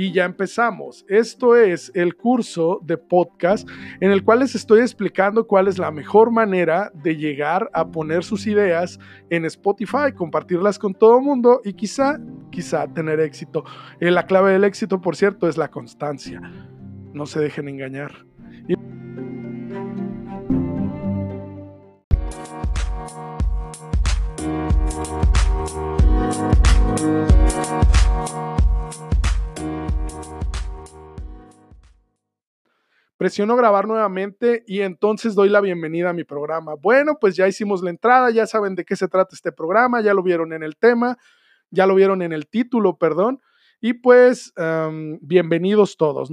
y ya empezamos. Esto es el curso de podcast en el cual les estoy explicando cuál es la mejor manera de llegar a poner sus ideas en Spotify, compartirlas con todo el mundo y quizá, quizá tener éxito. Eh, la clave del éxito, por cierto, es la constancia. No se dejen engañar. Presiono grabar nuevamente y entonces doy la bienvenida a mi programa. Bueno, pues ya hicimos la entrada, ya saben de qué se trata este programa, ya lo vieron en el tema, ya lo vieron en el título, perdón. Y pues bienvenidos todos.